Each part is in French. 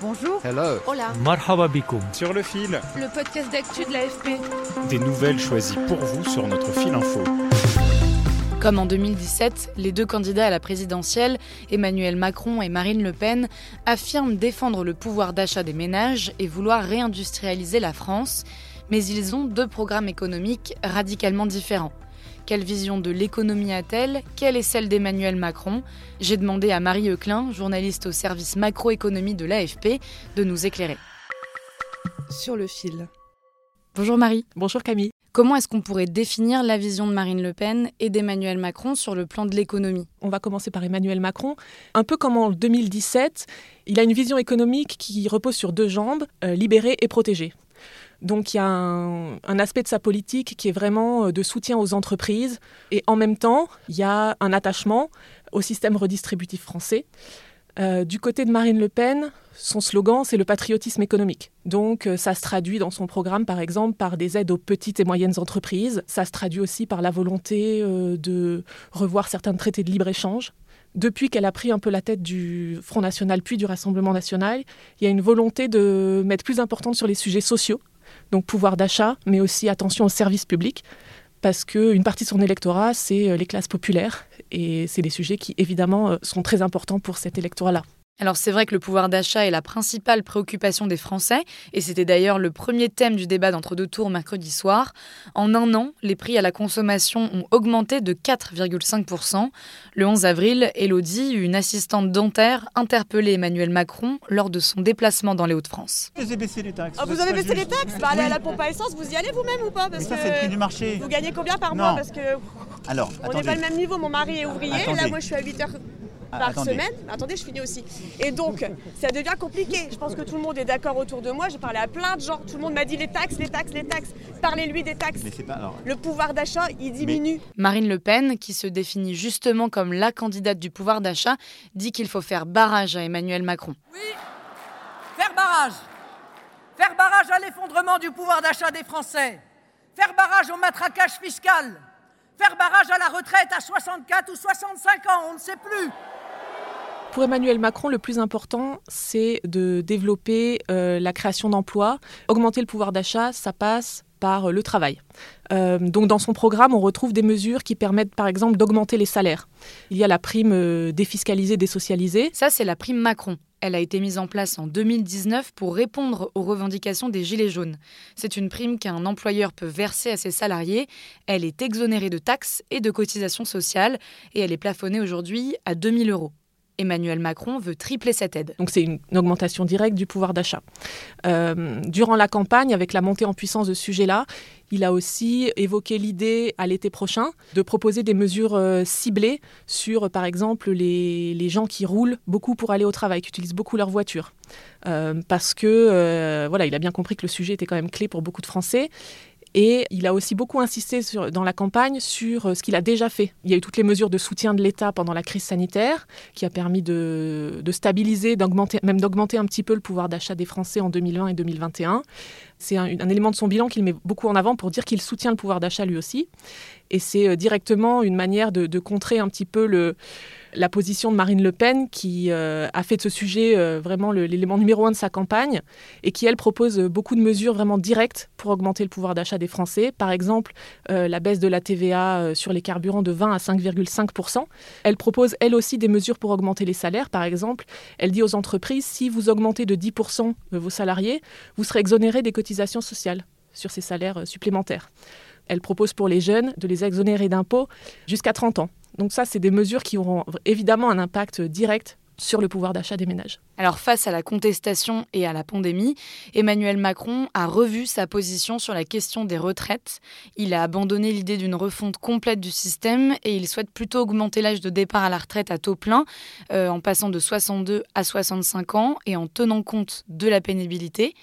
Bonjour. Hello. Hola. Marhaba bikoum. Sur le fil, Le podcast d'actu de l'AFP. des nouvelles choisies pour vous sur notre fil info. Comme en 2017, les deux candidats à la présidentielle, Emmanuel Macron et Marine Le Pen, affirment défendre le pouvoir d'achat des ménages et vouloir réindustrialiser la France, mais ils ont deux programmes économiques radicalement différents. Quelle vision de l'économie a-t-elle? Quelle est celle d'Emmanuel Macron? J'ai demandé à Marie Euclin, journaliste au service macroéconomie de l'AFP, de nous éclairer. Sur le fil. Bonjour Marie. Bonjour Camille. Comment est-ce qu'on pourrait définir la vision de Marine Le Pen et d'Emmanuel Macron sur le plan de l'économie? On va commencer par Emmanuel Macron. Un peu comme en 2017, il a une vision économique qui repose sur deux jambes, euh, libérer et protéger. Donc il y a un, aspect de sa politique qui est vraiment euh, de soutien aux entreprises et en même temps, il y a un attachement au système redistributif français. Euh, du côté de Marine Le Pen, son slogan, c'est le patriotisme économique. Donc, euh, ça se traduit dans son programme, par exemple, par des aides aux petites et moyennes entreprises. Ça se traduit aussi par la volonté de revoir certains traités de libre-échange. Depuis qu'elle a pris un peu la tête du Front National puis du Rassemblement National, il y a une volonté de mettre plus importante sur les sujets sociaux, donc pouvoir d'achat, mais aussi attention aux services publics, parce qu'une partie de son électorat, c'est euh, les classes populaires, et c'est des sujets qui, évidemment, euh, sont très importants pour cet électorat-là. Alors c'est vrai que le pouvoir d'achat est la principale préoccupation des Français, et c'était d'ailleurs le premier thème du débat d'entre-deux tours mercredi soir. En un an, les prix à la consommation ont augmenté de 4,5%. Le 11 avril, Elodie, une assistante dentaire, interpellait Emmanuel Macron lors de son déplacement dans les Hauts-de-France. Baissé les taxes. Ah, vous avez baissé les taxes bah, Allez à Oui. la pompe à essence, vous y allez vous-même ou pas Parce Mais ça, c'est le prix du marché. Vous gagnez combien par Non. mois Parce que Alors, on n'est pas le même niveau. Mon mari est ouvrier, Attendez. là moi je suis à 8 heures Ah, par attendez. semaine. Attendez, je finis aussi. Et donc, ça devient compliqué. Je pense que tout le monde est d'accord autour de moi. J'ai parlé à plein de gens. Tout le monde m'a dit les taxes, les taxes, les taxes. Parlez-lui des taxes. Mais c'est pas. Alors, Le pouvoir d'achat, il diminue. Marine Le Pen, qui se définit justement comme la candidate du pouvoir d'achat, dit qu'il faut faire barrage à Emmanuel Macron. Faire barrage. Faire barrage à l'effondrement du pouvoir d'achat des Français. Faire barrage au matraquage fiscal. Faire barrage à la retraite à 64 ou 65 ans, on ne sait plus. Pour Emmanuel Macron, le plus important, c'est de développer euh, la création d'emplois. Augmenter le pouvoir d'achat, ça passe par euh, le travail. Euh, donc dans son programme, on retrouve des mesures qui permettent par exemple d'augmenter les salaires. Il y a la prime défiscalisée, désocialisée. Ça, c'est la prime Macron. Elle a été mise en place en 2019 pour répondre aux revendications des Gilets jaunes. C'est une prime qu'un employeur peut verser à ses salariés. Elle est exonérée de taxes et de cotisations sociales et elle est plafonnée aujourd'hui à 2000 euros. Emmanuel Macron veut tripler cette aide. Donc c'est une, augmentation directe du pouvoir d'achat. Euh, durant la campagne, avec la montée en puissance de ce sujet-là, il a aussi évoqué l'idée à l'été prochain de proposer des mesures euh, ciblées sur, par exemple, les, les gens qui roulent beaucoup pour aller au travail, qui utilisent beaucoup leur voiture. Euh, parce que, voilà, il a bien compris que le sujet était quand même clé pour beaucoup de Français. Et il a aussi beaucoup insisté dans la campagne sur euh, ce qu'il a déjà fait. Il y a eu toutes les mesures de soutien de l'État pendant la crise sanitaire, qui a permis de, stabiliser, même d'augmenter un petit peu le pouvoir d'achat des Français en 2020 et 2021. C'est un, élément de son bilan qu'il met beaucoup en avant pour dire qu'il soutient le pouvoir d'achat lui aussi. Et c'est euh, directement une manière de contrer un petit peu le, la position de Marine Le Pen, qui euh, a fait de ce sujet euh, vraiment l'élément numéro un de sa campagne, et qui, elle, propose euh, beaucoup de mesures vraiment directes pour augmenter le pouvoir d'achat des Français. Par exemple, la baisse de la TVA sur les carburants de 20 à 5,5% Elle propose, elle aussi, des mesures pour augmenter les salaires. Par exemple, elle dit aux entreprises, si vous augmentez de 10% vos salariés, vous serez exonérés des cotisations sociales sur ces salaires supplémentaires. Elle propose pour les jeunes de les exonérer d'impôts jusqu'à 30 ans. Donc ça, c'est des mesures qui auront évidemment un impact direct sur le pouvoir d'achat des ménages. Alors face à la contestation et à la pandémie, Emmanuel Macron a revu sa position sur la question des retraites. Il a abandonné l'idée d'une refonte complète du système et il souhaite plutôt augmenter l'âge de départ à la retraite à taux plein, euh, en passant de 62 à 65 ans et en tenant compte de la pénibilité.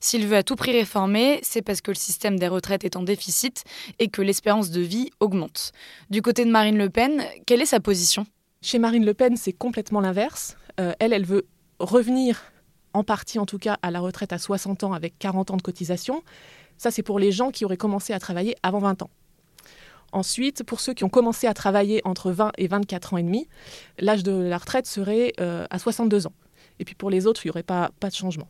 S'il veut à tout prix réformer, c'est parce que le système des retraites est en déficit et que l'espérance de vie augmente. Du côté de Marine Le Pen, quelle est sa position? Chez Marine Le Pen, c'est complètement l'inverse. Euh, elle, elle veut revenir, en partie en tout cas, à la retraite à 60 ans avec 40 ans de cotisation. Ça, c'est pour les gens qui auraient commencé à travailler avant 20 ans. Ensuite, pour ceux qui ont commencé à travailler entre 20 et 24 ans et demi, l'âge de la retraite serait euh, à 62 ans. Et puis pour les autres, il n'y aurait pas, de changement.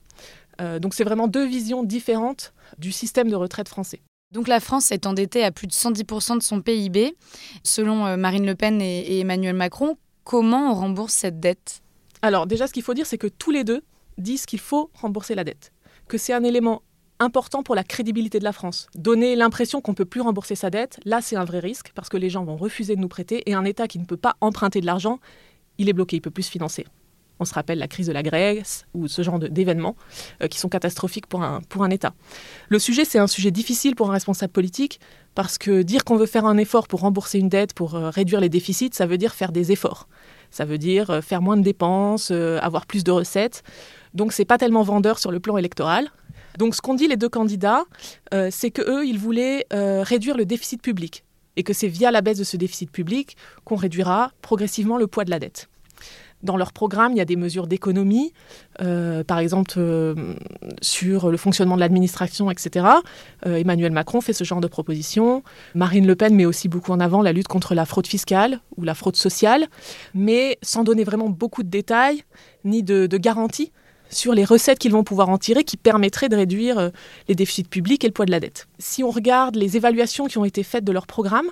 Euh, donc c'est vraiment deux visions différentes du système de retraite français. Donc la France est endettée à plus de 110% de son PIB, selon Marine Le Pen et Emmanuel Macron. Comment on rembourse cette dette? Alors déjà, ce qu'il faut dire, c'est que tous les deux disent qu'il faut rembourser la dette, que c'est un élément important pour la crédibilité de la France. Donner l'impression qu'on ne peut plus rembourser sa dette, là c'est un vrai risque parce que les gens vont refuser de nous prêter et un État qui ne peut pas emprunter de l'argent, il est bloqué, il peut plus se financer. On se rappelle la crise de la Grèce ou ce genre d'événements euh, qui sont catastrophiques pour un, pour un État. Le sujet, c'est un sujet difficile pour un responsable politique parce que dire qu'on veut faire un effort pour rembourser une dette, pour euh, réduire les déficits, ça veut dire faire des efforts. Ça veut dire euh, faire moins de dépenses, avoir plus de recettes. Donc c'est pas tellement vendeur sur le plan électoral. Donc ce qu'ont dit les deux candidats, c'est que eux, ils voulaient réduire le déficit public et que c'est via la baisse de ce déficit public qu'on réduira progressivement le poids de la dette dans leur programme, il y a des mesures d'économie, euh, par exemple euh, sur le fonctionnement de l'administration, etc. Euh, Emmanuel Macron fait ce genre de propositions. Marine Le Pen met aussi beaucoup en avant la lutte contre la fraude fiscale ou la fraude sociale, mais sans donner vraiment beaucoup de détails ni de, de garanties sur les recettes qu'ils vont pouvoir en tirer qui permettraient de réduire les déficits publics et le poids de la dette. Si on regarde les évaluations qui ont été faites de leur programme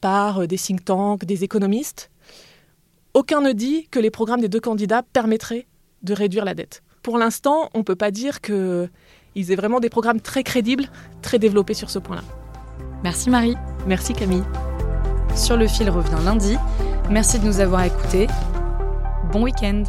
par des think tanks, des économistes, aucun ne dit que les programmes des deux candidats permettraient de réduire la dette. Pour l'instant, on ne peut pas dire qu'ils aient vraiment des programmes très crédibles, très développés sur ce point-là. Merci Marie. Merci Camille. Sur le fil revient lundi. Merci de nous avoir écoutés. Bon week-end.